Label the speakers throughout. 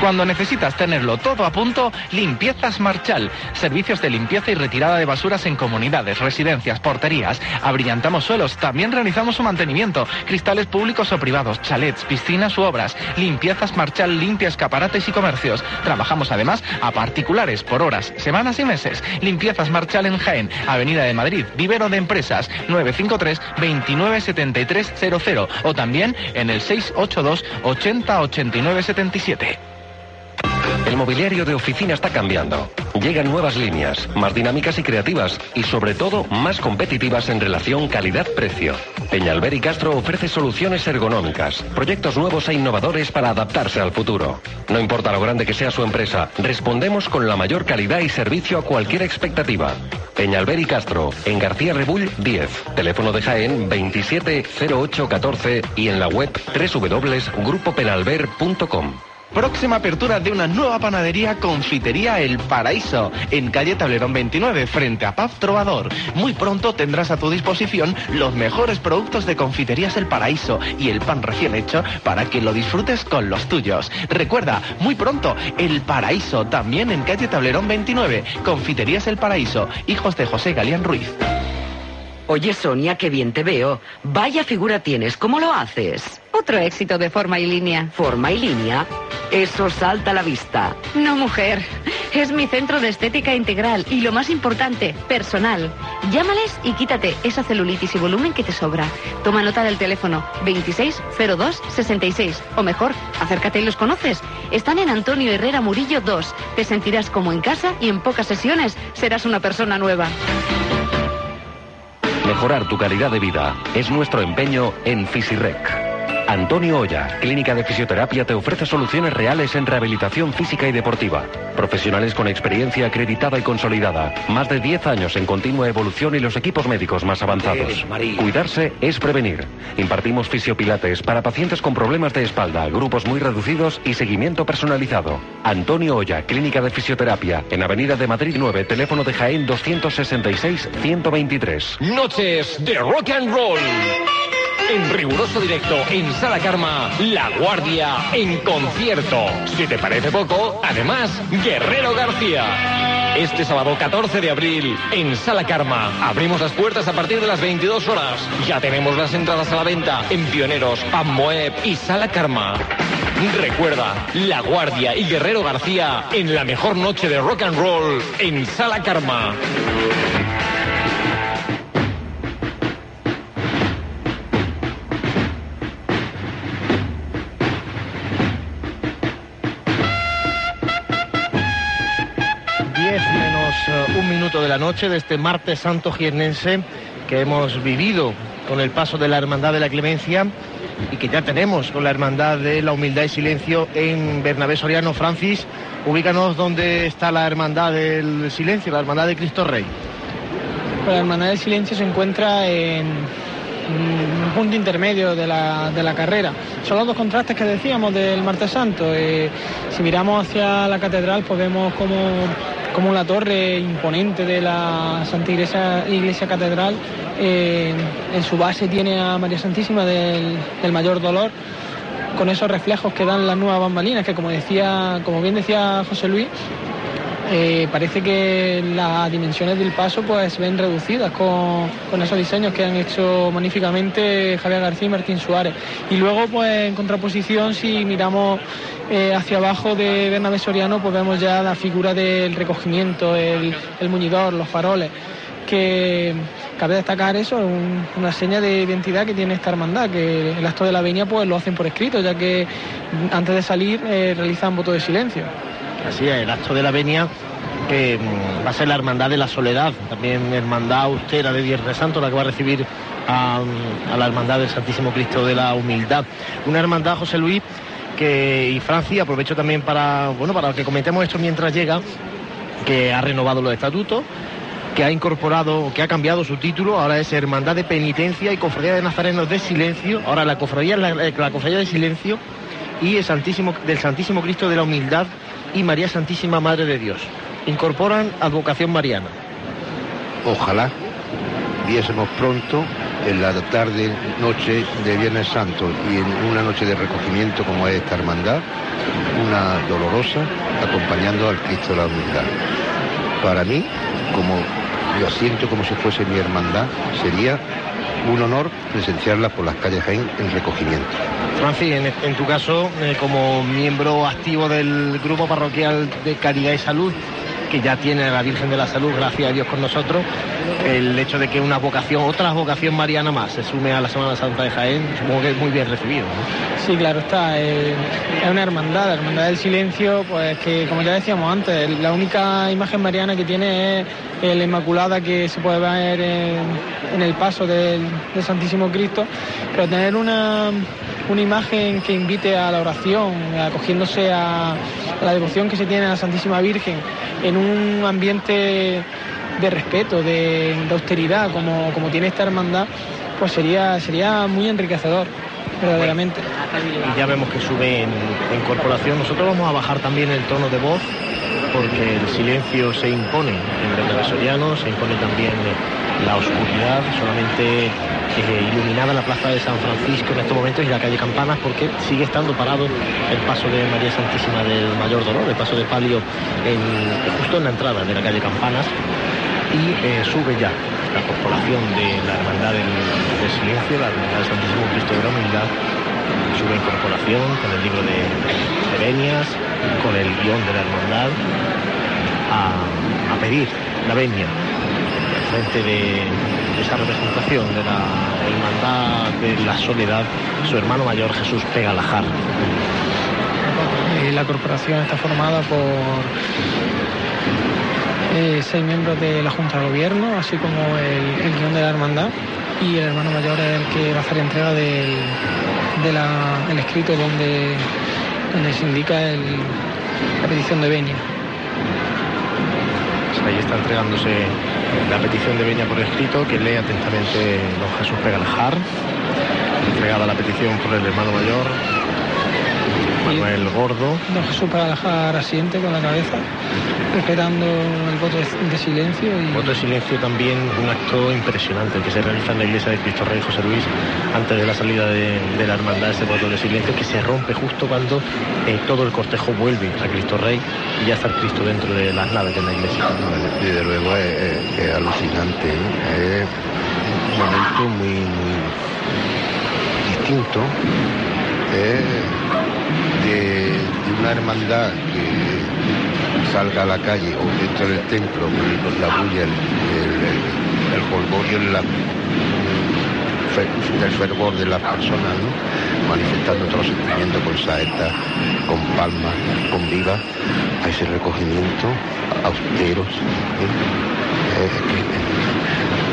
Speaker 1: Cuando necesitas tenerlo todo a punto, Limpiezas Marchal. Servicios de limpieza y retirada de basuras en comunidades, residencias, porterías. Abrillantamos suelos, también realizamos su mantenimiento. Cristales públicos o privados, chalets, piscinas u obras. Limpiezas Marchal limpia escaparates y comercios. Trabajamos además a particulares por horas, semanas y meses. Limpiezas Marchal en Jaén, Avenida de Madrid, Vivero de Empresas, 953 297300 o también en el 682 80 89 77.
Speaker 2: El mobiliario de oficina está cambiando. Llegan nuevas líneas, más dinámicas y creativas, y sobre todo más competitivas en relación calidad-precio. Peñalver y Castro ofrece soluciones ergonómicas, proyectos nuevos e innovadores para adaptarse al futuro. No importa lo grande que sea su empresa, respondemos con la mayor calidad y servicio a cualquier expectativa. Peñalver y Castro, en García Rebull 10, teléfono de Jaén 270814 y en la web www.grupopenalver.com.
Speaker 1: Próxima apertura de una nueva panadería Confitería El Paraíso, en calle Tablerón 29, frente a Paz Trovador. Muy pronto tendrás a tu disposición los mejores productos de Confiterías El Paraíso y el pan recién hecho para que lo disfrutes con los tuyos. Recuerda, muy pronto, El Paraíso, también en calle Tablerón 29, Confiterías El Paraíso, hijos de José Galeán Ruiz.
Speaker 3: Oye, Sonia, qué bien te veo. Vaya figura tienes, ¿cómo lo haces?
Speaker 4: Otro éxito de forma y línea.
Speaker 3: ¿Forma y línea? Eso salta a la vista.
Speaker 4: No, mujer. Es mi centro de estética integral y lo más importante, personal. Llámales y quítate esa celulitis y volumen que te sobra. Toma nota del teléfono 260266. O mejor, acércate y los conoces. Están en Antonio Herrera Murillo 2. Te sentirás como en casa y en pocas sesiones serás una persona nueva.
Speaker 2: Mejorar tu calidad de vida es nuestro empeño en Fisirec. Antonio Olla, Clínica de Fisioterapia, te ofrece soluciones reales en rehabilitación física y deportiva. Profesionales con experiencia acreditada y consolidada. Más de 10 años en continua evolución y los equipos médicos más avanzados. Cuidarse es prevenir. Impartimos fisiopilates para pacientes con problemas de espalda, grupos muy reducidos y seguimiento personalizado. Antonio Olla, Clínica de Fisioterapia, en Avenida de Madrid 9, teléfono de Jaén 266-123.
Speaker 5: Noches de rock and roll. En riguroso directo en Sala Karma, La Guardia en concierto. Si te parece poco, además, Guerrero García. Este sábado 14 de abril, en Sala Karma, abrimos las puertas a partir de las 22 horas. Ya tenemos las entradas a la venta en Pioneros, Moeb y Sala Karma. Recuerda, La Guardia y Guerrero García en la mejor noche de rock and roll en Sala Karma.
Speaker 6: Minuto de la noche de este martes santo jiennense que hemos vivido con el paso de la Hermandad de la Clemencia y que ya tenemos con la Hermandad de la Humildad y Silencio en Bernabé Soriano. Francis, ubícanos dónde está la Hermandad del Silencio, la Hermandad de Cristo Rey.
Speaker 7: La Hermandad del Silencio se encuentra en un punto intermedio de la, de la, carrera. Son los dos contrastes que decíamos del martes santo. Eh, si miramos hacia la catedral, pues vemos como como la torre imponente de la Santa Iglesia, Catedral eh, en su base tiene a María Santísima del, Mayor Dolor con esos reflejos que dan las nuevas bambalinas que como decía como bien decía José Luis eh, parece que las dimensiones del paso pues ven reducidas con, esos diseños que han hecho magníficamente Javier García y Martín Suárez. Y luego pues en contraposición si miramos eh, hacia abajo de Bernabé Soriano pues vemos ya la figura del recogimiento, el, muñidor, los faroles que cabe destacar eso, una seña de identidad que tiene esta hermandad, que el acto de la venia pues lo hacen por escrito, ya que antes de salir eh, realizan voto de silencio.
Speaker 6: Así es, el acto de la venia que mm, va a ser la Hermandad de la Soledad, también Hermandad Austera de Viernes Santo, la que va a recibir a, la Hermandad del Santísimo Cristo de la Humildad. Una hermandad, José Luis, que, y Francia, aprovecho también para, bueno, para que comentemos esto mientras llega, que ha renovado los estatutos, que ha incorporado, que ha cambiado su título, ahora es Hermandad de Penitencia y Cofradía de Nazarenos de Silencio, ahora la Cofradía, la, la Cofradía de Silencio y el Santísimo, del Santísimo Cristo de la Humildad y María Santísima Madre de Dios. Incorporan advocación mariana.
Speaker 8: Ojalá viésemos pronto en la tarde, noche de Viernes Santo y en una noche de recogimiento como es esta hermandad, una dolorosa, acompañando al Cristo de la Humildad. Para mí, como lo siento como si fuese mi hermandad, sería un honor presenciarla por las calles Jaén en recogimiento.
Speaker 6: Francis, en, tu caso, eh, como miembro activo del grupo parroquial de Caridad y Salud, que ya tiene a la Virgen de la Salud, gracias a Dios con nosotros, el hecho de que una vocación, otra vocación mariana más, se sume a la Semana Santa de Jaén, supongo que es muy bien recibido.
Speaker 7: Sí, claro está. Eh, es una hermandad, la hermandad del silencio, pues que como ya decíamos antes, la única imagen mariana que tiene es la Inmaculada que se puede ver en, el paso del, Santísimo Cristo, pero tener una, una imagen que invite a la oración, acogiéndose a, la devoción que se tiene a la Santísima Virgen en un ambiente de respeto, de, austeridad, como, como, tiene esta hermandad, pues sería, sería muy enriquecedor, verdaderamente.
Speaker 6: Ya vemos que sube en, en corporación. Nosotros vamos a bajar también el tono de voz porque el silencio se impone en Travesoriano, se impone también la oscuridad, solamente eh, iluminada la plaza de San Francisco en estos momentos y la calle Campanas, porque sigue estando parado el paso de María Santísima del Mayor Dolor, el paso de palio justo en la entrada de la calle Campanas, y eh, sube ya la corporación de la Hermandad del, Silencio, la Hermandad del Santísimo Cristo de la Humildad, sube en corporación con el libro de, de venias, con el guion de la hermandad, a, a pedir la venia frente de esa representación de la hermandad de la soledad, su hermano mayor Jesús Pegalajar.
Speaker 7: La corporación está formada por eh, seis miembros de la Junta de Gobierno, así como el, guion de la hermandad, y el hermano mayor es el que va a hacer entrega del de escrito donde, donde se indica la petición de venia
Speaker 6: ahí está entregándose la petición de Beña por escrito, que lee atentamente don Jesús Pegalajar, entregada la petición por el hermano mayor, Manuel Gordo.
Speaker 7: Don Jesús Pegalajar asiente con la cabeza esperando el voto de, silencio.
Speaker 6: Y... Voto de silencio también un acto impresionante que se realiza en la iglesia de Cristo Rey José Luis antes de la salida de, la hermandad, ese voto de silencio que se rompe justo cuando eh, todo el cortejo vuelve a Cristo Rey y ya está el Cristo dentro de las naves de la iglesia.
Speaker 8: desde luego es, alucinante, es un momento muy, distinto. De, una hermandad que salga a la calle o dentro del templo con la bulla, el, el, el, del fervor de las personas, manifestando todo sentimiento con saetas, con palmas, con vivas, a ese recogimiento, austeros.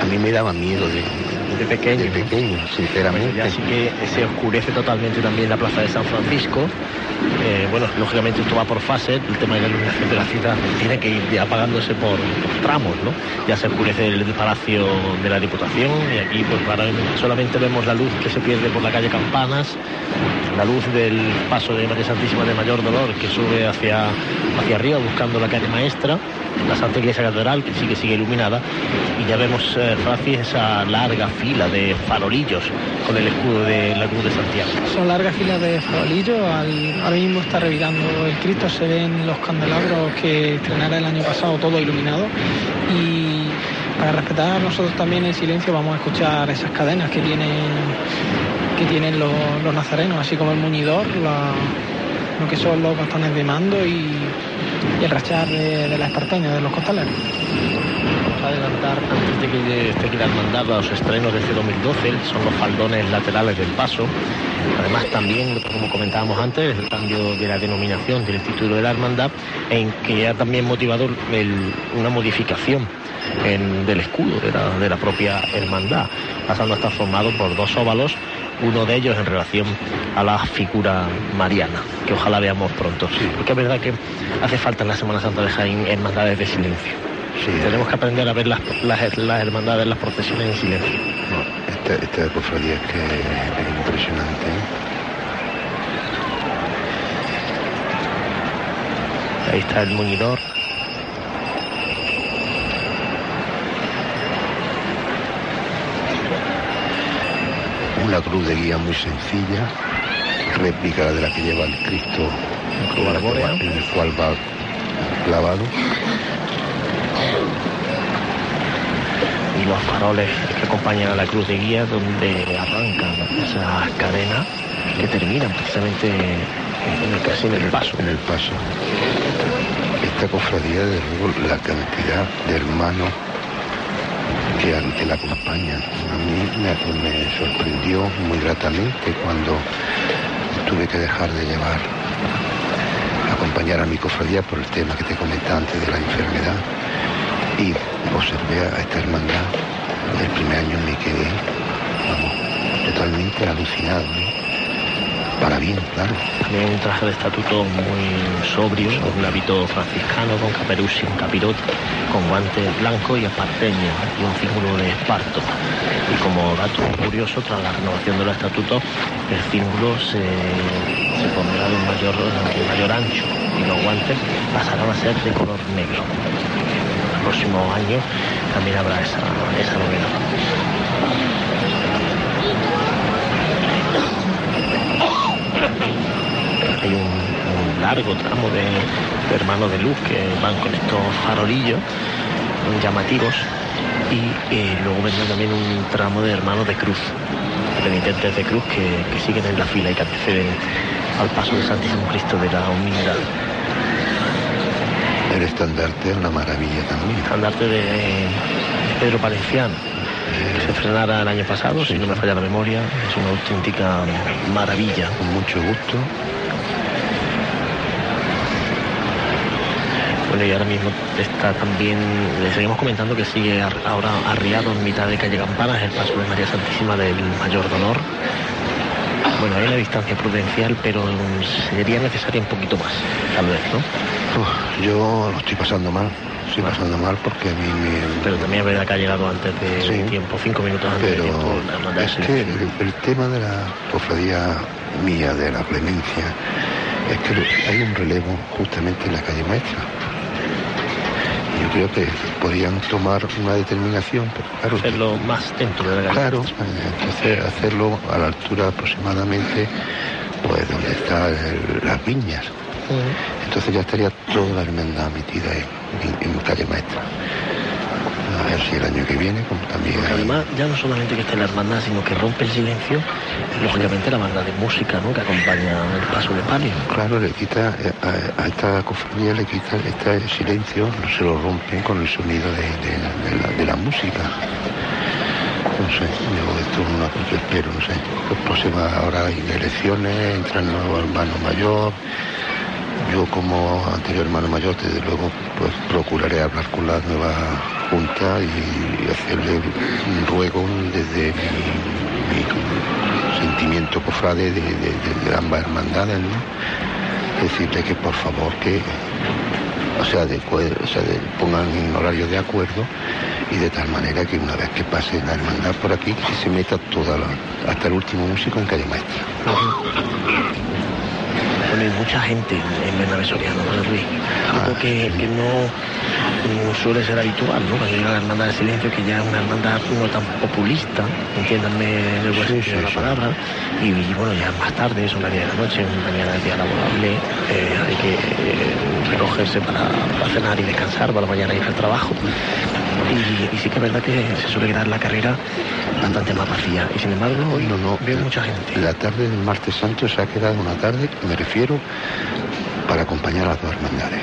Speaker 8: a mí me daba miedo de
Speaker 6: pequeño.
Speaker 8: De pequeño, sinceramente.
Speaker 6: así que se oscurece totalmente también la plaza de San Francisco. Eh, bueno, lógicamente esto va por fase, el tema de la iluminación de la ciudad tiene que ir apagándose por, tramos, ¿no? Ya se oscurece el Palacio de la Diputación y aquí pues solamente vemos la luz que se pierde por la calle Campanas, la luz del paso de María Santísima de Mayor Dolor que sube hacia, hacia arriba buscando la calle Maestra la Santa Iglesia Catedral, que sí que sigue iluminada, y ya vemos, eh, Francis, esa larga fila de farolillos con el escudo de la Cruz de Santiago.
Speaker 7: Son largas filas de farolillos, ahora mismo está revirando el Cristo, se ven los candelabros que estrenara el año pasado, todo iluminado, y para respetar nosotros también el silencio vamos a escuchar esas cadenas que tienen que tienen los, nazarenos, así como el muñidor, lo que son los bastones de mando y el rachar de, la espartaña, de los costaleros.
Speaker 6: Adelantar antes de que esté aquí la hermandad a los estrenos de este 2012, son los faldones laterales del paso. Además también, como comentábamos antes, el cambio de la denominación del título de la hermandad, en que ha también motivado una modificación del escudo de la, de la propia hermandad, pasando a estar formado por dos óvalos uno de ellos en relación a la figura mariana, que ojalá veamos pronto. Sí. Porque es verdad que hace falta en la Semana Santa de Jaén hermandades de silencio. Sí, Tenemos que aprender a ver las, las, las hermandades, las procesiones en silencio.
Speaker 8: No, este, este cofradía es que es impresionante. ¿eh?
Speaker 6: Ahí está el muñidor.
Speaker 8: Una cruz de guía muy sencilla, réplica de la que lleva el Cristo en el cual va clavado.
Speaker 6: Y los faroles que acompañan a la cruz de guía donde arrancan esas cadenas que terminan precisamente en el, casi en el paso.
Speaker 8: En el paso. Esta cofradía, de luego, la cantidad de hermanos que, la acompañan. A mí me, sorprendió muy gratamente cuando tuve que dejar de llevar acompañar a mi cofradía por el tema que te comentaba antes de la enfermedad y observé a esta hermandad el primer año me quedé totalmente alucinado para bien, claro.
Speaker 6: También un traje de estatuto muy sobrio, un hábito franciscano con caperucci, sin capirote, con guantes blancos y esparteño y un círculo de esparto. Y como dato curioso, tras la renovación de los estatutos, el círculo se, pondrá de mayor, de mayor ancho y los guantes pasarán a ser de color negro. En los próximos años también habrá esa, esa novedad. Hay un, largo tramo de, hermanos de luz que van con estos farolillos llamativos y eh, luego vendrá también un tramo de hermanos de cruz, penitentes de cruz que, siguen en la fila y que acceden al paso del Santísimo Cristo de la Humildad.
Speaker 8: El estandarte es una maravilla también.
Speaker 6: El estandarte de, Pedro Palenciano, se frenara el año pasado, si no me falla la memoria, es una auténtica maravilla.
Speaker 8: Con mucho gusto.
Speaker 6: Bueno, y ahora mismo está también, le seguimos comentando que sigue ahora arriado en mitad de calle Campanas el paso de María Santísima del Mayor Dolor. Bueno, hay una distancia prudencial, pero sería necesaria un poquito más, tal vez, ¿no?
Speaker 8: yo lo estoy pasando mal, estoy pasando mal porque a mí me...
Speaker 6: Pero también es verdad que ha llegado antes de tiempo, cinco minutos antes
Speaker 8: pero
Speaker 6: de tiempo.
Speaker 8: Es que el, tema de la cofradía mía, de la clemencia, es que hay un relevo justamente en la calle maestra yo creo que podían tomar una determinación, pero claro.
Speaker 6: Hacerlo más dentro de la
Speaker 8: Claro, eh, hacerlo a la altura aproximadamente, pues donde están las viñas. Entonces ya estaría toda la hermandad metida en, en calle maestra a ver si el año que viene, como también.
Speaker 6: además, ya no solamente que esté la hermandad, sino que rompe el silencio, lógicamente la banda de música, ¿no? Que acompaña el paso de palio.
Speaker 8: Claro, le quita, eh, a, esta cofradía le quita este silencio, no se lo rompe con el sonido de, la, música. No sé, yo esto no yo espero, no sé. Pues próximas ahora hay elecciones, entra el nuevo hermano mayor. Yo como anterior hermano mayor, desde luego, pues procuraré hablar con la nueva y hacerle un ruego desde mi, sentimiento cofrade de, ambas hermandades. Decirle que por favor que o sea, de, pongan en horario de acuerdo y de tal manera que una vez que pase la hermandad por aquí, que se meta toda hasta el último músico en calle maestra.
Speaker 6: Bueno, hay mucha gente en Bernabé Soriano, Luis. Algo ah, que, que no suele ser habitual, ¿no? Cuando llega la hermandad del silencio, que ya es una hermandad no tan populista, entiéndanme el buen sentido de la palabra, y, bueno, ya más tarde, son las 10 de la noche, mañana es día laborable, eh, hay que eh, recogerse para, cenar y descansar, para mañana ir al trabajo. Y, sí que es verdad que se suele quedar la carrera bastante más vacía. Y sin embargo, hoy no, no, veo mucha gente.
Speaker 8: La tarde del martes santo se ha quedado una tarde, me refiero, para acompañar a las dos hermandades.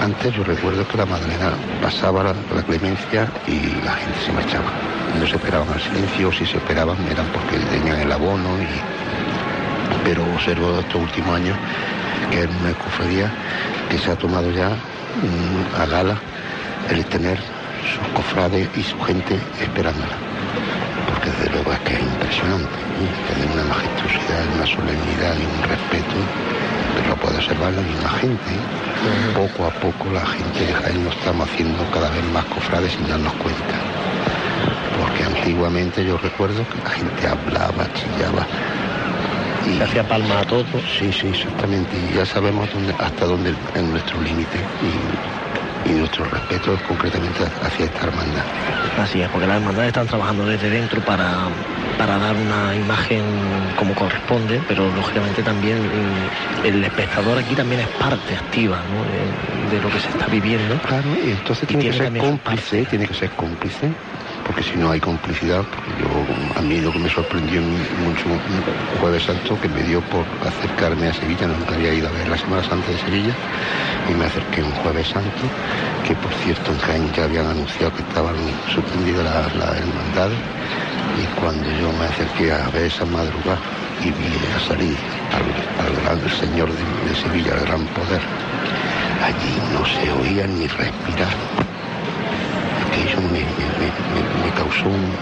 Speaker 8: Antes yo recuerdo que la Magdalena pasaba la, clemencia y la gente se marchaba. No se esperaban al silencio, si se esperaban eran porque tenían el abono. Pero observo estos últimos años que es una cofradía que se ha tomado ya mm, a gala el tener sus cofrades y su gente esperándola. Porque desde luego es que es impresionante, que tiene una majestuosidad, una solemnidad y un respeto lo puede observar la misma gente. Poco a poco la gente de Jaén lo estamos haciendo cada vez más cofrades sin darnos cuenta. Porque antiguamente yo recuerdo que la gente hablaba, chillaba.
Speaker 6: Y se hacía palma a todos.
Speaker 8: Sí, sí, exactamente. Y ya sabemos dónde, hasta dónde es nuestro límite. Y, y nuestro respeto concretamente hacia esta hermandad.
Speaker 6: Así es, porque las hermandades están trabajando desde dentro para para dar una imagen como corresponde, pero lógicamente también mm, el espectador aquí también es parte activa ¿no? de, de lo que se está viviendo.
Speaker 8: Claro, y entonces
Speaker 6: Y
Speaker 8: tiene que ser cómplice, tiene que ser cómplice, porque si no hay complicidad, porque yo, a mí lo que me sorprendió mucho un jueves santo, que me dio por acercarme a Sevilla, nunca había ido a ver la Semana Santa de Sevilla, y me acerqué un jueves santo, que por cierto en Jaén ya habían anunciado que estaban suspendidas las las hermandades, y cuando yo me acerqué a ver esa madrugada y vi a salir al, al gran Señor de, de Sevilla, al gran poder, allí no se oía ni respirar. Aquello me, me- me- me- causó un,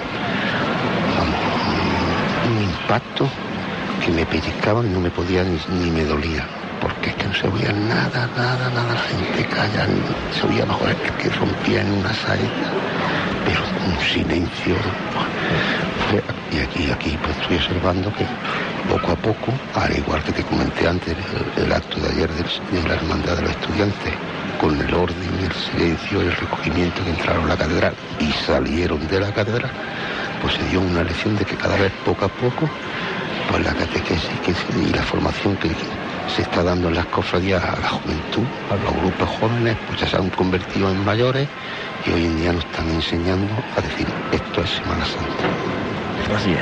Speaker 8: impacto que me pellizcaba y no me podía ni, me dolía. Porque es que no se oía nada, nada, nada, la gente calla, se oía mejor que rompía en una saeta, pero un silencio. Y aquí, aquí pues estoy observando que poco a poco, al igual que te comenté antes, el, acto de ayer de la Hermandad de los Estudiantes, con el orden, el silencio, el recogimiento que entraron a la catedral y salieron de la catedral, pues se dio una lección de que cada vez poco a poco, pues la catequesis y la formación que se está dando en las cofradías a la juventud, a los grupos jóvenes, pues ya se han convertido en mayores y hoy en día nos están enseñando a decir esto es Semana Santa.
Speaker 6: Así es.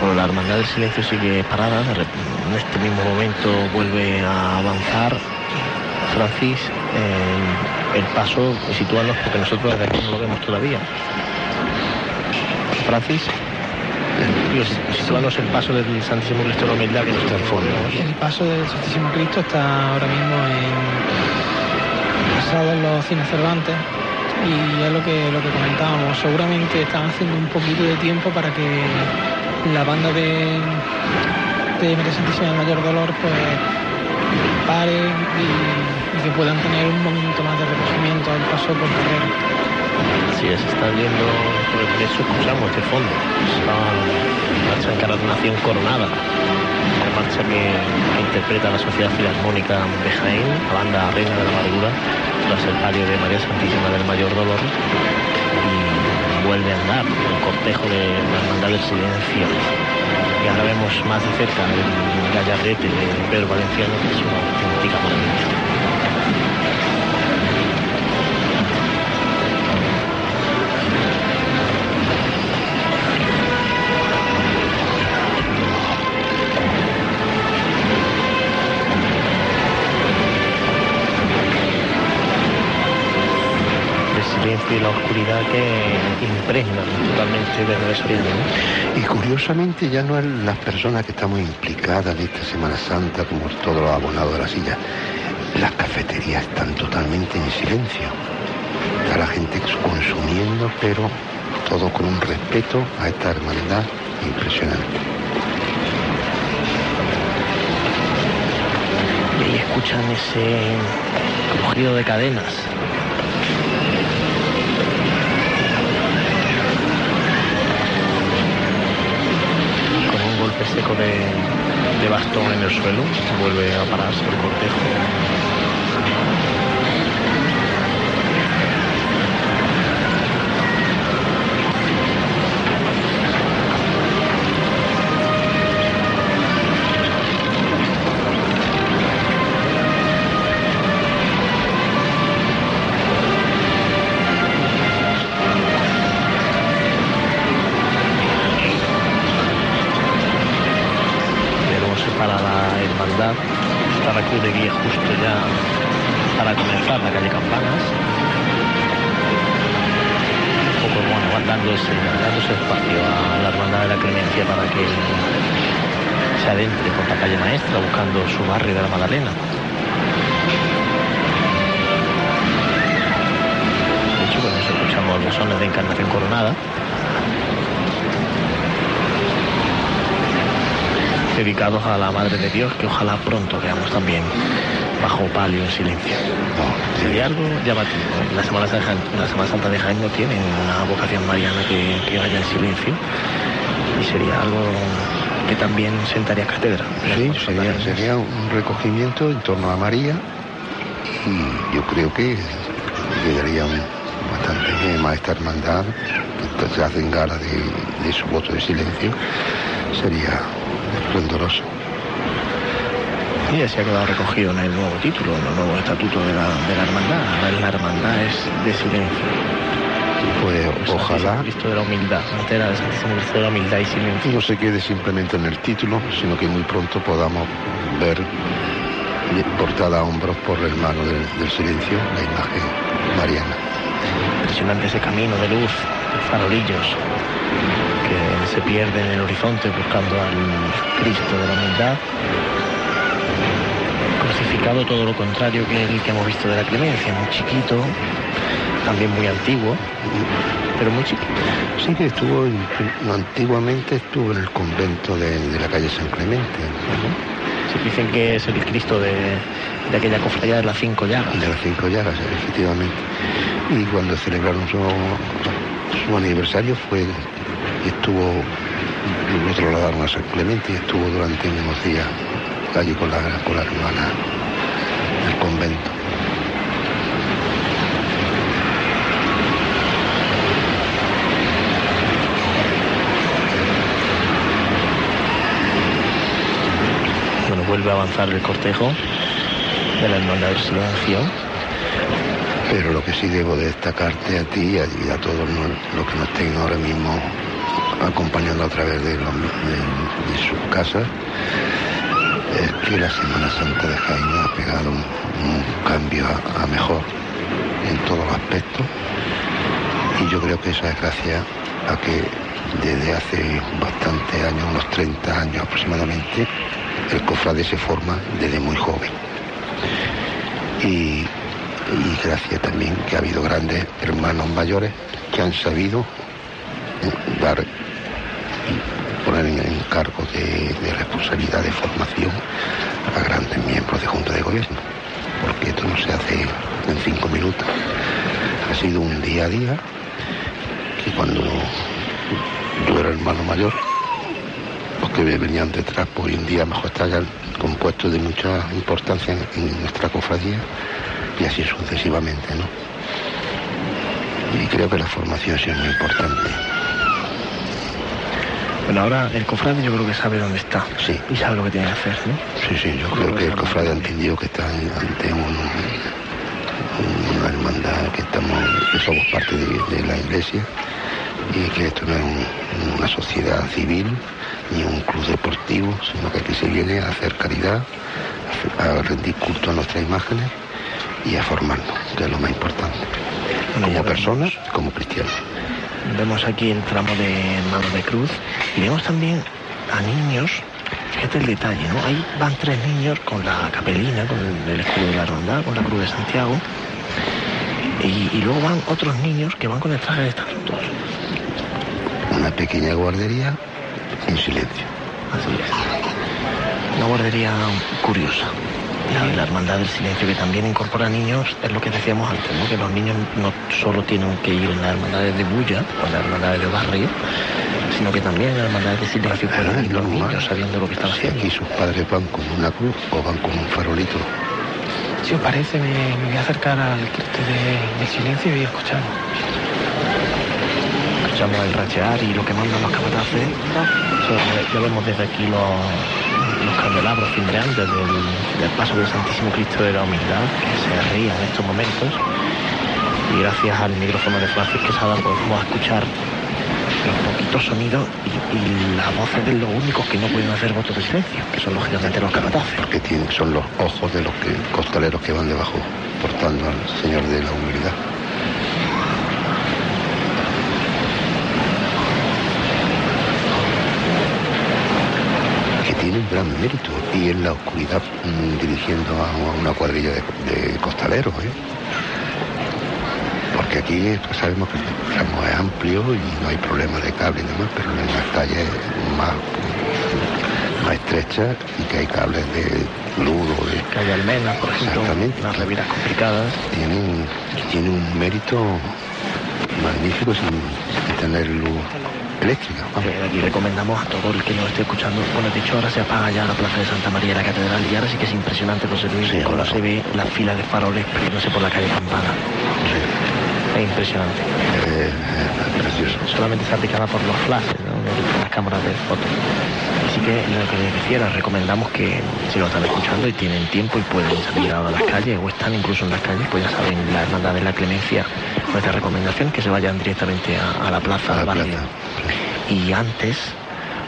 Speaker 6: Bueno, la Hermandad del Silencio sigue parada, en este mismo momento vuelve a avanzar. Francis, eh, el paso, situarnos porque nosotros desde aquí no lo vemos todavía. Francis, digo, situarnos el paso del Santísimo Cristo de la Humildad que está al fondo.
Speaker 7: El paso del Santísimo Cristo está ahora mismo en basado en los cines Cervantes y es lo que lo que comentábamos. Seguramente están haciendo un poquito de tiempo para que la banda de de María Santísima del Mayor Dolor pues pare y, que puedan tener un momento más de recogimiento al paso por carrera.
Speaker 6: Así es, está viendo, de hecho escuchamos este fondo. Está en marcha Encarnación Coronada, la marcha que, interpreta la Sociedad Filarmónica de Jaén, la banda Reina de la Amargura, tras el palio de María Santísima del Mayor Dolor. Vuelve a andar el cortejo de la Hermandad del Silencio. Y ahora vemos más de cerca el gallardete de Pedro Valenciano, que es una auténtica maravilla. Y la oscuridad que impregnan totalmente de nuestro ¿no?
Speaker 8: Y curiosamente ya no es las personas que estamos implicadas en esta Semana Santa como todos los abonados de la silla. Las cafeterías están totalmente en silencio. Está la gente consumiendo, pero todo con un respeto a esta hermandad impresionante.
Speaker 6: Y escuchan ese crujido de cadenas. Con un golpe seco de, de bastón en el suelo, vuelve a pararse el cortejo. Su barrio de la Magdalena. De hecho, eso escuchamos los sones de Encarnación Coronada. dedicados a la Madre de Dios, que ojalá pronto veamos también bajo palio en silencio. Sería algo llamativo. ¿eh? La Semana, Santa, la Semana Santa de Jaén no tiene una vocación mariana que, que vaya en silencio y sería algo que también sentaría cátedra.
Speaker 8: Sí, sería, sería un recogimiento en torno a María y yo creo que quedaría un- bastante bien a esta hermandad que se hacen gala de, de su voto de silencio, sería esplendoroso.
Speaker 6: Y así ha quedado recogido en el nuevo título, en el nuevo estatuto de la, de la hermandad. Ahora La hermandad es de silencio.
Speaker 8: Pues
Speaker 6: El
Speaker 8: ojalá
Speaker 6: Cristo de la humildad, entera Cristo de la humildad y silencio.
Speaker 8: no se quede simplemente en el título, sino que muy pronto podamos ver portada a hombros por el mano del, del silencio la imagen mariana.
Speaker 6: Impresionante ese camino de luz, de farolillos, que se pierde en el horizonte buscando al Cristo de la humildad. Crucificado todo lo contrario que el que hemos visto de la clemencia, muy chiquito, también muy antiguo, pero muy chiquito.
Speaker 8: Sí que estuvo, en- antiguamente estuvo en el convento de, de la calle San Clemente,
Speaker 6: Se dicen que es el Cristo de, de aquella cofradía de las cinco llagas.
Speaker 8: de las cinco llagas, efectivamente. Y cuando celebraron su, su aniversario fue, estuvo, lo trasladaron a San Clemente y estuvo durante unos días allí con la, con la hermana del convento.
Speaker 6: Avanzar el cortejo de la Hermandad Silencio.
Speaker 8: Pero lo que sí debo de destacarte a ti y a, todos los que nos estén ahora mismo acompañando a través de, de- de sus casas es que la Semana Santa de Jaime ha pegado un, cambio a, a mejor en todos los aspectos y yo creo que eso es gracias a que desde hace bastantes años, unos 30 años aproximadamente, el cofrade se forma desde muy joven y, gracias también que ha habido grandes hermanos mayores que han sabido dar poner en, cargo de, de responsabilidad de formación a grandes miembros de Junta de Gobierno, porque esto no se hace en cinco minutos. Ha sido un día a día que cuando yo era hermano mayor, que venían detrás, pues hoy en día mejor estaban compuestos de mucha importancia en, en nuestra cofradía y así sucesivamente, ¿no? Y creo que la formación sí es muy importante.
Speaker 6: Bueno, ahora el cofrade yo creo que sabe dónde está.
Speaker 8: Sí.
Speaker 6: Y sabe lo que tiene que hacer, ¿no?
Speaker 8: Sí, sí, yo creo que el cofrade ha entendido que está ante un- una hermandad, que estamos, que somos parte de, de la iglesia y que esto no es un- una sociedad civil ni un club deportivo, sino que aquí se viene a hacer caridad, a, rendir culto a nuestras imágenes y a formarnos, que es lo más importante,
Speaker 6: Bueno,
Speaker 8: como personas, como cristianos.
Speaker 6: Vemos aquí el tramo de mano de cruz y vemos también a niños. Fíjate el detalle, ¿no? Ahí van tres niños con la capelina, con el escudo de la hermandad, con la cruz de Santiago. Y, y luego van otros niños que van con el traje de estatutos.
Speaker 8: Una pequeña guardería en silencio.
Speaker 6: Así es. Una guardería curiosa. Y la hermandad del silencio que también incorpora niños, es lo que decíamos antes, ¿no? que los niños no solo tienen que ir en las hermandades de bulla o en las hermandades de barrio, sino que también en las hermandades de silencio pueden ir los
Speaker 8: normal.
Speaker 6: niños sabiendo lo que están
Speaker 8: Si
Speaker 6: haciendo.
Speaker 8: aquí sus padres van con una cruz o van con un farolito.
Speaker 7: Si os parece, me, me voy a acercar al Cristo de- del silencio y escuchamos.
Speaker 6: El rachear y lo que mandan los capataces. Ya vemos desde aquí los, candelabros cimbreantes del, paso del Santísimo Cristo de la Humildad, que se rían en estos momentos. Y gracias al micrófono de Francis Quesada podemos escuchar los poquitos sonidos y, las voces de los únicos que no pueden hacer votos de silencio, que son lógicamente los capataces.
Speaker 8: porque son los ojos de los costaleros que van debajo, portando al Señor de la humildad. Que tiene un gran mérito y en la oscuridad mm, dirigiendo a una cuadrilla de, de costaleros. ¿eh? Porque aquí pues, sabemos que el tramo es amplio y no hay problema de cable y demás, pero en las calles más más estrecha y que hay cables de ludo, de,
Speaker 6: hay almenas, por ejemplo, unas reviras complicadas.
Speaker 8: tienen, tiene un mérito magnífico sin, sin tener luz eléctrica.
Speaker 6: Eh, aquí recomendamos a todo el que nos esté escuchando. Bueno, de hecho, ahora se apaga ya la plaza de Santa María de la Catedral y ahora sí que es impresionante, José Luis,
Speaker 8: Sí,
Speaker 6: cómo se ve la fila de faroles perdiéndose por la calle Campana.
Speaker 8: Sí.
Speaker 6: Es impresionante.
Speaker 8: Eh, eh, precioso.
Speaker 6: Solamente se aplicaba por los flashes, ¿no? las cámaras de fotos. Así que lo que les decía, les recomendamos que si lo están escuchando y tienen tiempo y pueden salir ahora a las calles o están incluso en las calles, pues ya saben, la hermandad de la clemencia, nuestra recomendación que se vayan directamente a, a la plaza
Speaker 8: A la
Speaker 6: barrio. Y antes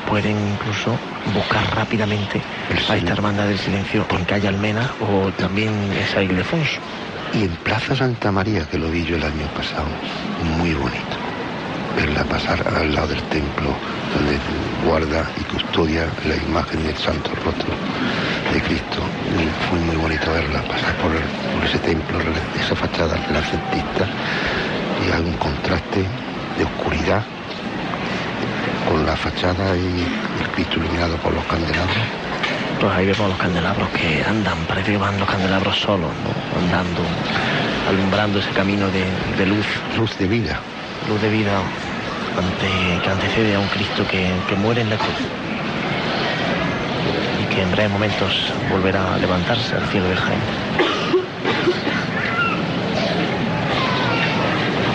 Speaker 6: pueden incluso buscar rápidamente
Speaker 8: El
Speaker 6: a esta hermandad del silencio en calle Almena o también esa Ildefonso.
Speaker 8: Y en Plaza Santa María, que lo vi yo el año pasado, muy bonito. Verla pasar al lado del templo, donde guarda y custodia la imagen del Santo Rostro de Cristo. Y fue muy bonito verla pasar por, por ese templo, esa fachada renacentista, y hay un contraste de oscuridad con la fachada y el Cristo iluminado por los candelabros.
Speaker 6: Pues ahí vemos los candelabros que andan, parece que van los candelabros solos, ¿no? Andando, alumbrando ese camino de, de luz,
Speaker 8: Luz de vida.
Speaker 6: Luz de vida ante- que antecede a un Cristo que, que muere en la cruz y que en breves momentos volverá a levantarse al cielo del Jaime.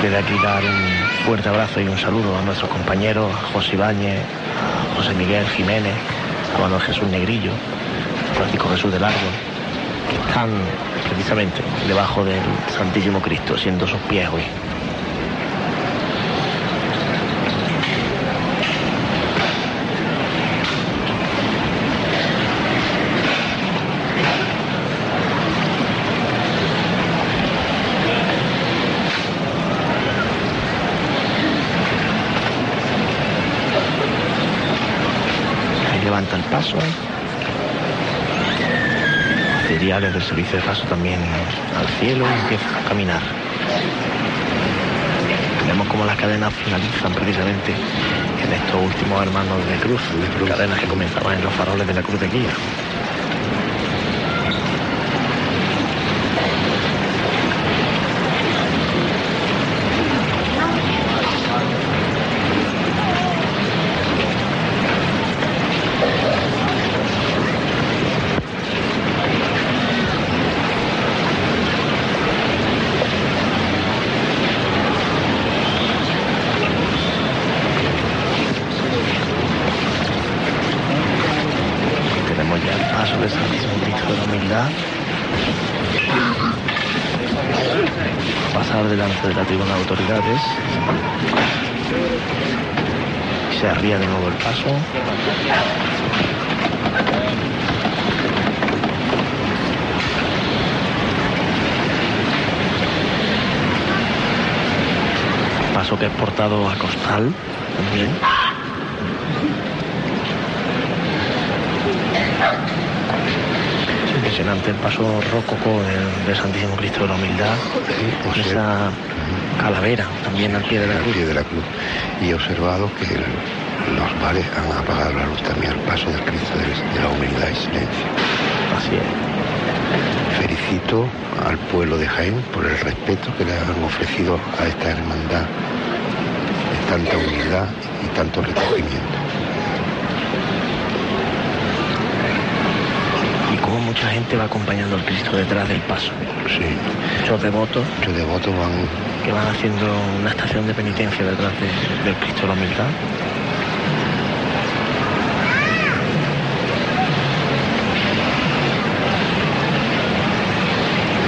Speaker 6: Desde aquí dar un fuerte abrazo y un saludo a nuestros compañeros, a José Ibáñez, a José Miguel Jiménez, a Manuel Jesús Negrillo, a Francisco Jesús del Árbol, que están precisamente debajo del Santísimo Cristo, siendo sus pies hoy. Ahí levanta el paso. Cereales del servicio de paso también al cielo y empieza a caminar. Vemos como las cadenas finalizan precisamente en estos últimos hermanos de cruz, cadenas que comenzaban en los faroles de la cruz de guía. Tenemos ya el paso del Santísimo Cristo de la Humildad. Pasar delante de la tribuna de autoridades. Se arría de paso. Paso que es portado a costal también. Es impresionante el paso rococó del, del Santísimo Cristo de la Humildad, con
Speaker 8: sí.
Speaker 6: esa calavera también al pie de la
Speaker 8: al
Speaker 6: cruz.
Speaker 8: pie de la cruz. Y he observado que el- los bares han apagado la luz también al paso del Cristo de, la humildad y silencio.
Speaker 6: Así es.
Speaker 8: Felicito al pueblo de Jaén por el respeto que le han ofrecido a esta hermandad de tanta humildad y tanto recogimiento.
Speaker 6: Y como mucha gente va acompañando al Cristo detrás del paso.
Speaker 8: Sí,
Speaker 6: Muchos devotos
Speaker 8: muchos devotos van
Speaker 6: que van haciendo una estación de penitencia detrás de- del Cristo de la Humildad.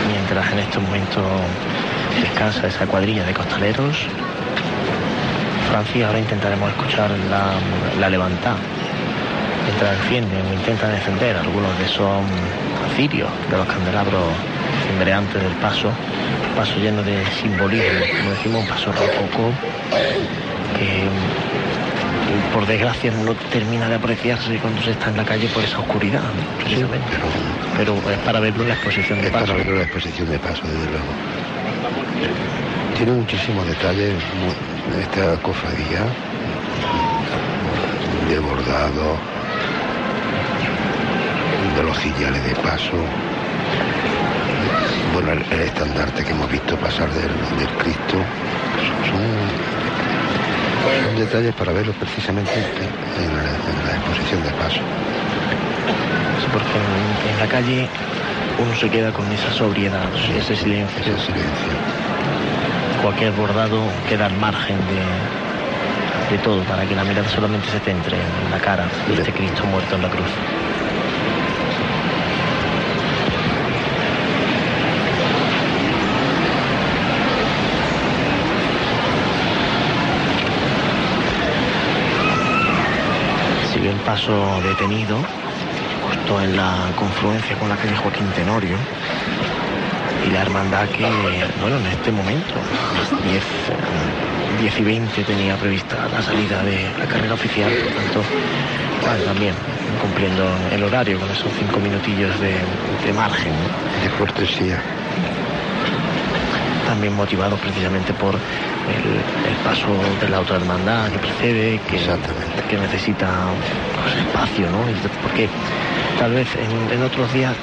Speaker 6: Mientras en estos momentos descansa esa cuadrilla de costaleros, Francia, ahora intentaremos escuchar la, la levantada. Mientras defienden o intentan defender algunos de esos cirios de los candelabros cimbreantes del paso, paso lleno de simbolismo, como decimos, un paso rococó que por desgracia no termina de apreciarse cuando se está en la calle por esa oscuridad, ¿no? precisamente.
Speaker 8: pero
Speaker 6: Pero es para verlo en la exposición de
Speaker 8: es para
Speaker 6: paso.
Speaker 8: ver la exposición de paso, desde luego. Tiene muchísimos detalles esta cofradía de bordado, de los sillales de paso. Bueno, el, el estandarte que hemos visto pasar del, del Cristo son, son detalles para verlos precisamente en, en la, en la exposición de paso.
Speaker 6: Porque en, en la calle uno se queda con esa sobriedad, ese silencio.
Speaker 8: Ese silencio.
Speaker 6: cualquier bordado queda al margen de, de todo, para que la mirada solamente se centre en la cara de este Cristo muerto en la cruz. Sigue el paso detenido, justo en la confluencia con la calle Joaquín Tenorio y la hermandad que, bueno, en este momento, a las 10, eh, 10 y 20 tenía prevista la salida de la carrera oficial, por tanto, bueno, también cumpliendo el horario con esos cinco minutillos de, de margen. ¿no?
Speaker 8: De cortesía.
Speaker 6: También motivado precisamente por el, el paso de la otra hermandad que precede, que, que necesita pues, espacio, ¿no? Porque tal vez en, en otros días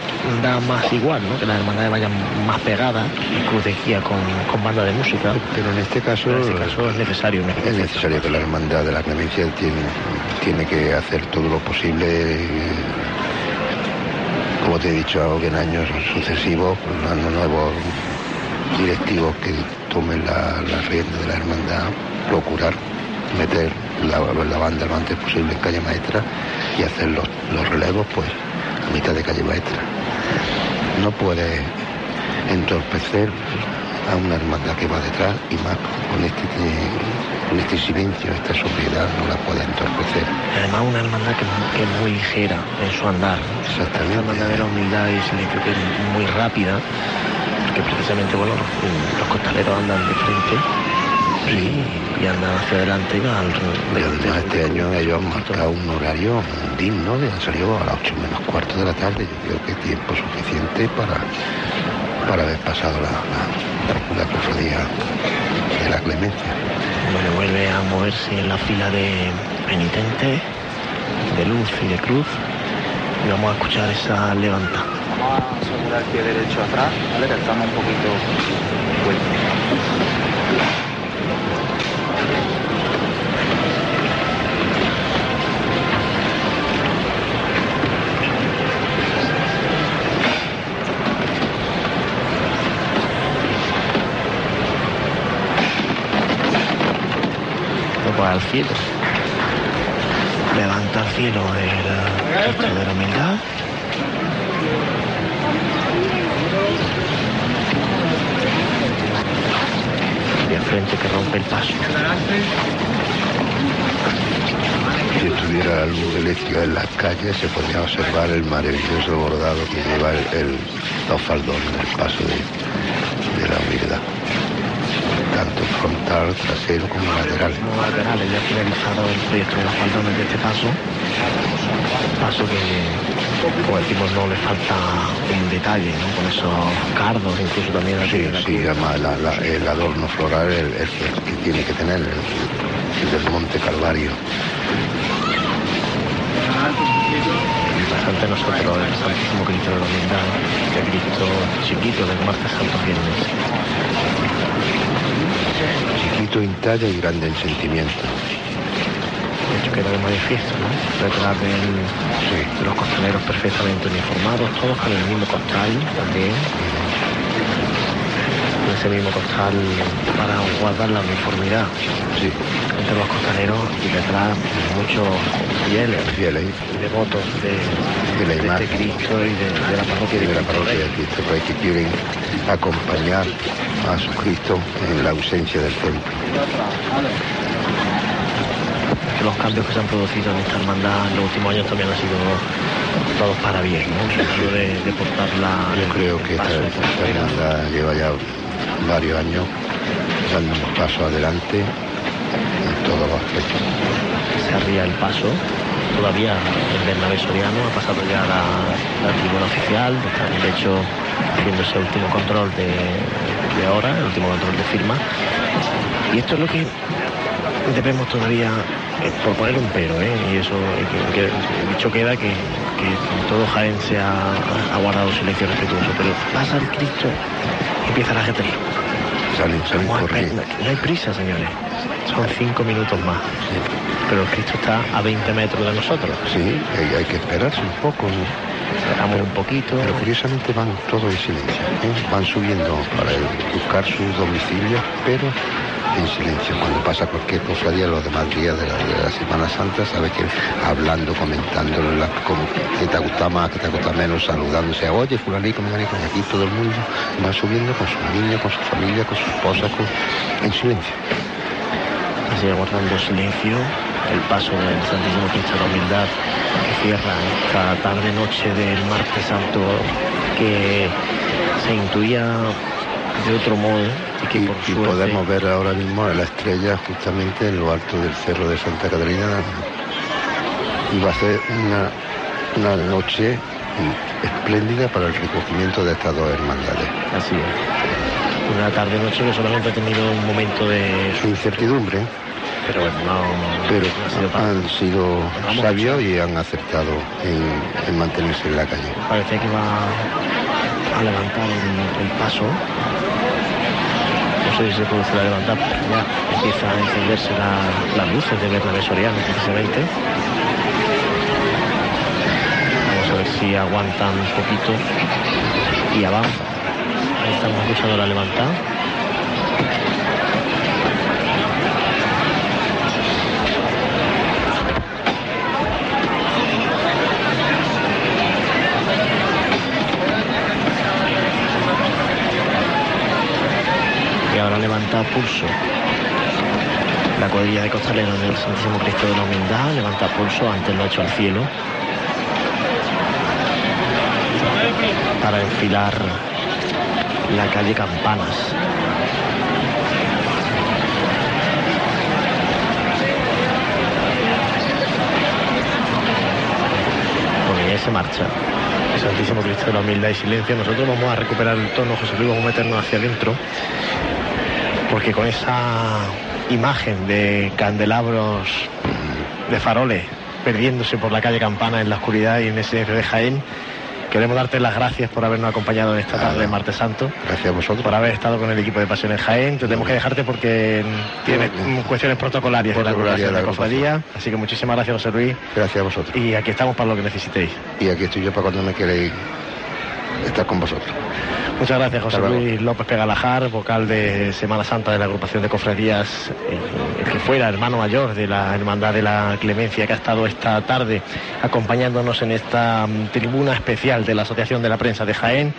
Speaker 6: da más igual, ¿no? Que las hermandades vayan más pegadas y cruz de guía con, con banda de música.
Speaker 8: Pero en este caso,
Speaker 6: en este caso es necesario.
Speaker 8: Es necesario que la hermandad de la clemencia tiene, tiene que hacer todo lo posible. Como te he dicho, que en años sucesivos, dando nuevos directivos que tomen la, la rienda de la hermandad, procurar meter la, la banda lo antes posible en calle maestra y hacer los, los relevos pues a mitad de calle maestra. No puede entorpecer a una hermandad que va detrás y más con este, con este silencio, esta sobriedad no la puede entorpecer.
Speaker 6: Además una hermandad que, que es muy ligera en su andar.
Speaker 8: Exactamente.
Speaker 6: Una hermandad de la humildad y silencio que es muy rápida, porque precisamente, bueno, los, los costaleros andan de frente y, y andan hacia adelante y al
Speaker 8: Y además este año ellos han marcado un horario digno, de- han salido a las 8 menos cuarto de la tarde. Yo creo que tiempo suficiente para, para haber pasado la, la, la cofradía de la clemencia.
Speaker 6: Bueno, vuelve a moverse en la fila de penitentes, de luz y de cruz. Y vamos a escuchar esa levanta.
Speaker 9: Vamos a asegurar el pie derecho atrás, ¿vale? Que estamos un poquito.
Speaker 6: Luego al cielo. Levanta al cielo el Cristo de la humildad. Frente que rompe el paso.
Speaker 8: Si estuviera la luz eléctrica en las calles se podría observar el maravilloso bordado que lleva el, el- los faldones del paso de, de la humildad. Tanto frontal, trasero como lateral.
Speaker 6: Como laterales, ya finalizado el proyecto de los faldones de este paso. Paso que, como decimos, no le falta un detalle, ¿no? Con esos cardos, incluso también aquí
Speaker 8: Sí, además la- la- el adorno floral el, el que, que tiene que tener, el, el del Monte Calvario.
Speaker 6: Mientras ante nosotros el Santísimo Cristo de la Humildad, el Cristo chiquito del martes Santo Viernes.
Speaker 8: Chiquito en talla y grande en sentimiento.
Speaker 6: De hecho queda de manifiesto, ¿no? Detrás de, él, de los costaleros perfectamente uniformados, todos con el mismo costal también. Con ese mismo costal para guardar la uniformidad.
Speaker 8: Sí.
Speaker 6: Entre los costaleros y detrás muchos fieles,
Speaker 8: Fieles
Speaker 6: y devotos de,
Speaker 8: de la
Speaker 6: de
Speaker 8: imagen.
Speaker 6: este Cristo y de, de la parroquia de,
Speaker 8: de la parroquia de Cristo Rey que quieren acompañar a su Cristo en la ausencia del templo.
Speaker 6: Que los cambios que se han producido en esta hermandad en los últimos años también han sido todos para bien, ¿no? De, de portar la...
Speaker 8: Yo creo que esta, hermandad lleva ya varios años dando un paso adelante en todos los aspectos.
Speaker 6: se arría el paso. Todavía el Bernabé Soriano ha pasado ya la, la tribuna oficial, están de hecho haciendo ese último control de, de hora, el último control de firma. Y esto es lo que debemos todavía, eh, por poner un pero, ¿eh? y eso, eh, que, que dicho queda que, que todo Jaén se ha, ha guardado silencio respetuoso, pero pasa el Cristo y empieza la gente.
Speaker 8: Salen, corriendo.
Speaker 6: esperar, No hay prisa, señores. Son cinco minutos más. Pero el Cristo está a 20 metros de nosotros.
Speaker 8: Sí, hay, hay que esperarse un poco. ¿no?
Speaker 6: Cerramos un poquito.
Speaker 8: Pero curiosamente van todos en silencio. ¿eh? Van subiendo para buscar sus domicilios, pero en silencio. Cuando pasa cualquier cosa día, los demás días de la, de la Semana Santa, sabes que hablando, comentando, la, como que te gusta más, que te gusta menos, saludándose. Oye, fulanito, menganito, y aquí todo el mundo va subiendo con sus niños, con su familia, con su esposa, con... en silencio.
Speaker 6: Así guardando silencio, el paso del Santísimo Cristo de la Humildad que cierra esta tarde-noche del martes santo que se intuía de otro modo y que por
Speaker 8: y
Speaker 6: suerte
Speaker 8: podemos ver ahora mismo la estrella justamente en lo alto del cerro de Santa Catalina. Y va a ser una, una noche espléndida para el recogimiento de estas dos hermandades.
Speaker 6: así es. Una tarde-noche que solamente ha tenido un momento de...
Speaker 8: Su incertidumbre,
Speaker 6: Pero bueno, no,
Speaker 8: pero
Speaker 6: sido
Speaker 8: han sido sabios y han acertado en, en mantenerse en la calle.
Speaker 6: Parecía que iba a levantar el, el paso. Se producirá levantar porque ya empieza a encenderse la- las luces de Bernabé Soriano precisamente. Vamos a ver si aguantan un poquito y avanza. Ahí estamos escuchando la levantada. Y ahora levanta pulso. La cuadrilla de costaleros del Santísimo Cristo de la Humildad levanta pulso, antes lo ha hecho al cielo. Para enfilar la calle Campanas. Y ahí se marcha. El Santísimo Cristo de la Humildad y Silencio. Nosotros vamos a recuperar el tono, José Luis, vamos a meternos hacia adentro. Porque con esa imagen de candelabros de faroles perdiéndose por la calle Campana en la oscuridad y en ese de Jaén, queremos darte las gracias por habernos acompañado en esta tarde de Martes Santo.
Speaker 8: Gracias a vosotros.
Speaker 6: Por haber estado con el equipo de Pasiones Jaén. Te tenemos que dejarte porque tienes mm, cuestiones protocolarias de la
Speaker 8: de la
Speaker 6: cofradía. Así que muchísimas gracias, José Luis.
Speaker 8: Gracias a vosotros.
Speaker 6: Y aquí estamos para lo que necesitéis.
Speaker 8: Y aquí estoy yo para cuando me queréis estar con vosotros.
Speaker 6: Muchas gracias, José. Luis López Pegalajar, vocal de Semana Santa de la agrupación de cofradías, el, que fuera hermano mayor de la Hermandad de la Clemencia, que ha estado esta tarde acompañándonos en esta mm, tribuna especial de la Asociación de la Prensa de Jaén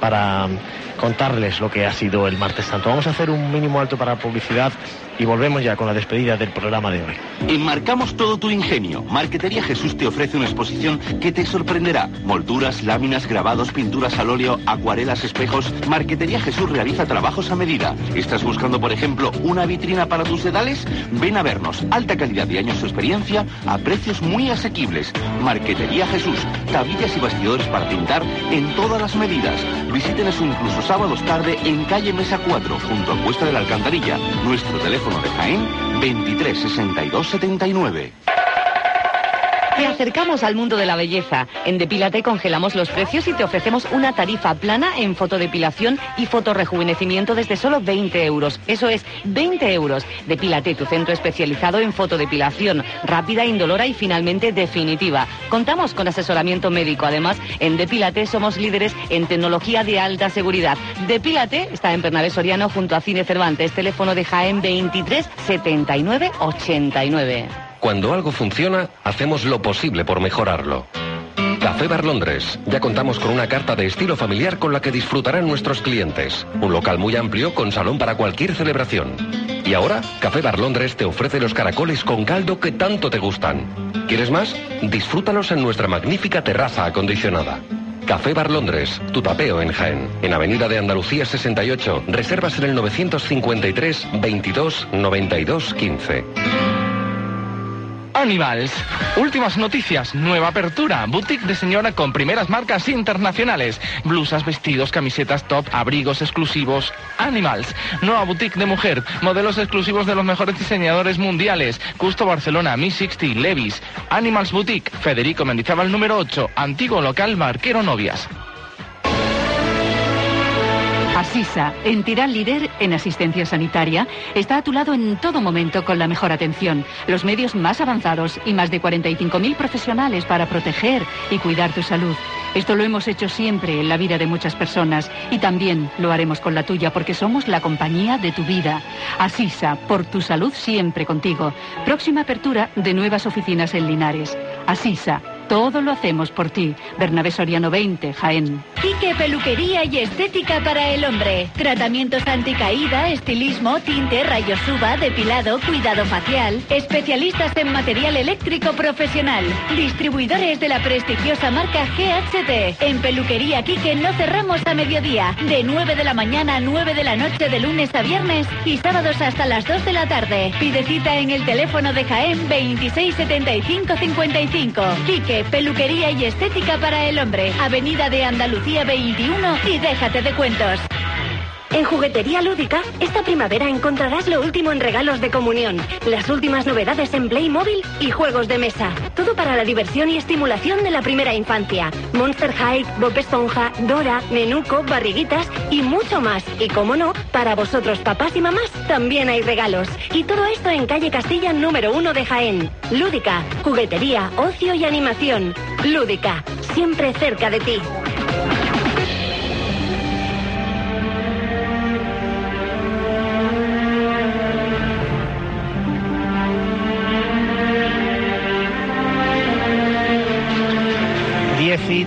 Speaker 6: para mm, contarles lo que ha sido el martes santo. Vamos a hacer un mínimo alto para publicidad y volvemos ya con la despedida del programa de hoy.
Speaker 10: Enmarcamos todo tu ingenio. Marquetería Jesús te ofrece una exposición que te sorprenderá. Molduras, láminas, grabados, pinturas al óleo, acuarelas, espejos. Marquetería Jesús realiza trabajos a medida. ¿Estás buscando, por ejemplo, una vitrina para tus sedales? Ven a vernos. Alta calidad y años de experiencia a precios muy asequibles. Marquetería Jesús. Tabillas y bastidores para pintar en todas las medidas. Visítenos incluso sábados tarde en calle Mesa 4, junto a Cuesta de la Alcantarilla. Nuestro teléfono de Jaén 23 62 79.
Speaker 11: Te acercamos al mundo de la belleza. En Depílate congelamos los precios y te ofrecemos una tarifa plana en fotodepilación y fotorrejuvenecimiento desde solo 20 euros. Eso es, 20 euros. Depílate, tu centro especializado en fotodepilación, rápida, indolora y finalmente definitiva. Contamos con asesoramiento médico. Además, en Depílate somos líderes en tecnología de alta seguridad. Depílate está en Bernabé Soriano junto a Cine Cervantes. Teléfono de Jaén 23 79 89.
Speaker 2: Cuando algo funciona, hacemos lo posible por mejorarlo. Café Bar Londres. Ya contamos con una carta de estilo familiar con la que disfrutarán nuestros clientes. Un local muy amplio con salón para cualquier celebración. Y ahora, Café Bar Londres te ofrece los caracoles con caldo que tanto te gustan. ¿Quieres más? Disfrútalos en nuestra magnífica terraza acondicionada. Café Bar Londres, tu tapeo en Jaén. En Avenida de Andalucía 68. Reservas en el 953 22 92 15.
Speaker 1: Animals. Últimas noticias. Nueva apertura. Boutique de señora con primeras marcas internacionales. Blusas, vestidos, camisetas top, abrigos exclusivos. Animals. Nueva boutique de mujer. Modelos exclusivos de los mejores diseñadores mundiales. Custo Barcelona, Mi 60, Levis. Animals Boutique. Federico Mendizábal número 8. Antiguo local Marquero Novias.
Speaker 12: Asisa, entidad líder en asistencia sanitaria, está a tu lado en todo momento con la mejor atención, los medios más avanzados y más de 45.000 profesionales para proteger y cuidar tu salud. Esto lo hemos hecho siempre en la vida de muchas personas y también lo haremos con la tuya porque somos la compañía de tu vida. Asisa, por tu salud siempre contigo. Próxima apertura de nuevas oficinas en Linares. Asisa, todo lo hacemos por ti. Bernabé Soriano 20, Jaén.
Speaker 13: Quique Peluquería y Estética para el Hombre. Tratamientos anticaída, estilismo, tinte, rayos uva, depilado, cuidado facial. Especialistas en material eléctrico profesional. Distribuidores de la prestigiosa marca GHT. En Peluquería Quique no cerramos a mediodía. De 9 de la mañana a 9 de la noche de lunes a viernes y sábados hasta las 2 de la tarde. Pide cita en el teléfono de Jaén 267555. Quique peluquería y estética para el hombre. Avenida de Andalucía 21 y déjate de cuentos.
Speaker 14: En Juguetería Lúdica, esta primavera encontrarás lo último en regalos de comunión, las últimas novedades en Playmobil y juegos de mesa. Todo para la diversión y estimulación de la primera infancia. Monster High, Bob Esponja, Dora, Nenuco, Barriguitas y mucho más. Y como no, para vosotros papás y mamás también hay regalos. Y todo esto en calle Castilla número 1 de Jaén. Lúdica, juguetería, ocio y animación. Lúdica, siempre cerca de ti.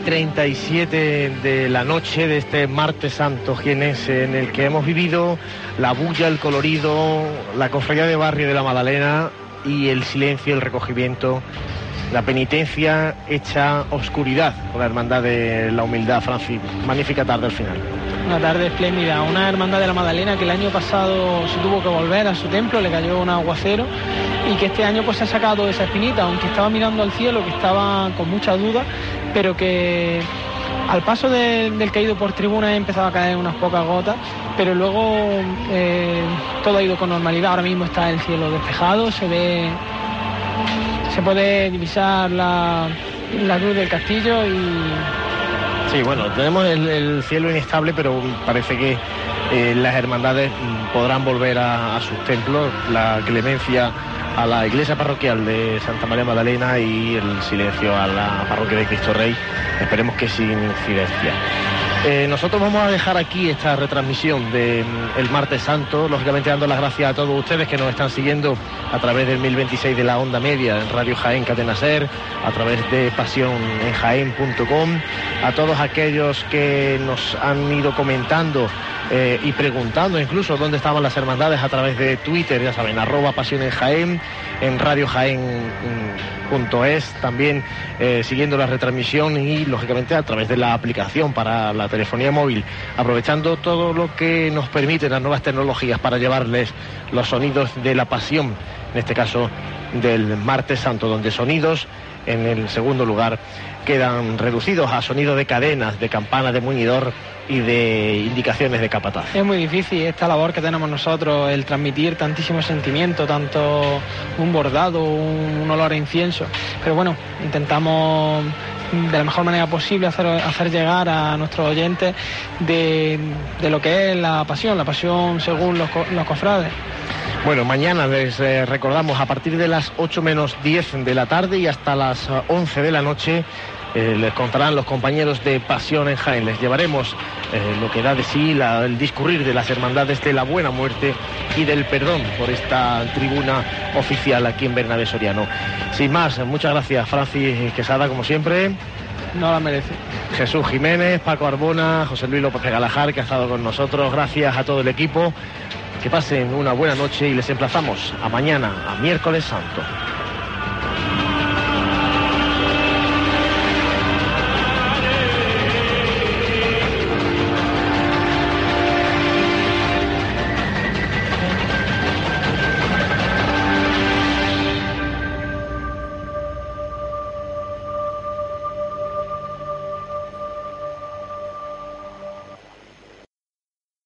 Speaker 6: 37 de la noche de este martes santo, quienes en el que hemos vivido la bulla, el colorido, la cofradía de barrio de la Magdalena y el silencio, el recogimiento, la penitencia hecha oscuridad con la hermandad de la humildad, Francis. Magnífica tarde al final.
Speaker 7: Una tarde espléndida, una hermandad de la Magdalena que el año pasado se tuvo que volver a su templo, le cayó un aguacero y que este año pues se ha sacado esa espinita, aunque estaba mirando al cielo, que estaba con mucha duda, pero que al paso del caído por tribuna he empezado a caer unas pocas gotas, pero luego eh, todo ha ido con normalidad. Ahora mismo está el cielo despejado, se ve, se puede divisar la, luz del castillo y
Speaker 6: Sí, bueno, tenemos el, cielo inestable, pero parece que eh, las hermandades podrán volver a, sus templos. La clemencia a la iglesia parroquial de Santa María Magdalena y el silencio a la parroquia de Cristo Rey. Esperemos que sin incidencia. Eh, nosotros vamos a dejar aquí esta retransmisión del mm, martes santo, lógicamente dando las gracias a todos ustedes que nos están siguiendo a través del 1026 de la onda media en Radio Jaén Cadena Ser, a través de pasión en jaén.com, a todos aquellos que nos han ido comentando eh, y preguntando incluso dónde estaban las hermandades a través de Twitter, ya saben, arroba pasión en Jaén, en Radio también eh, siguiendo la retransmisión y lógicamente a través de la aplicación para la telefonía móvil, aprovechando todo lo que nos permiten las nuevas tecnologías para llevarles los sonidos de la pasión, en este caso del martes santo, donde sonidos en el segundo lugar quedan reducidos a sonido de cadenas, de campanas, de muñidor y de indicaciones de capataz.
Speaker 7: Es muy difícil esta labor que tenemos nosotros, el transmitir tantísimo sentimiento, tanto un bordado, un, olor a incienso. Pero bueno, intentamos de la mejor manera posible hacer, hacer llegar a nuestros oyentes de, lo que es la pasión, la pasión según los, los cofrades.
Speaker 6: Bueno, mañana les eh, recordamos a partir de las 8 menos 10 de la tarde y hasta las 11 de la noche eh, les contarán los compañeros de Pasión en Jaén. Les llevaremos eh, lo que da de sí el discurrir de las hermandades de la buena muerte y del perdón por esta tribuna oficial aquí en Bernabé Soriano. Sin más, muchas gracias Francis Quesada, como siempre.
Speaker 7: No la merece.
Speaker 6: Jesús Jiménez, Paco Arbona, José Luis López de Galajar, que ha estado con nosotros. Gracias a todo el equipo. Que pasen una buena noche y les emplazamos a mañana, a miércoles santo.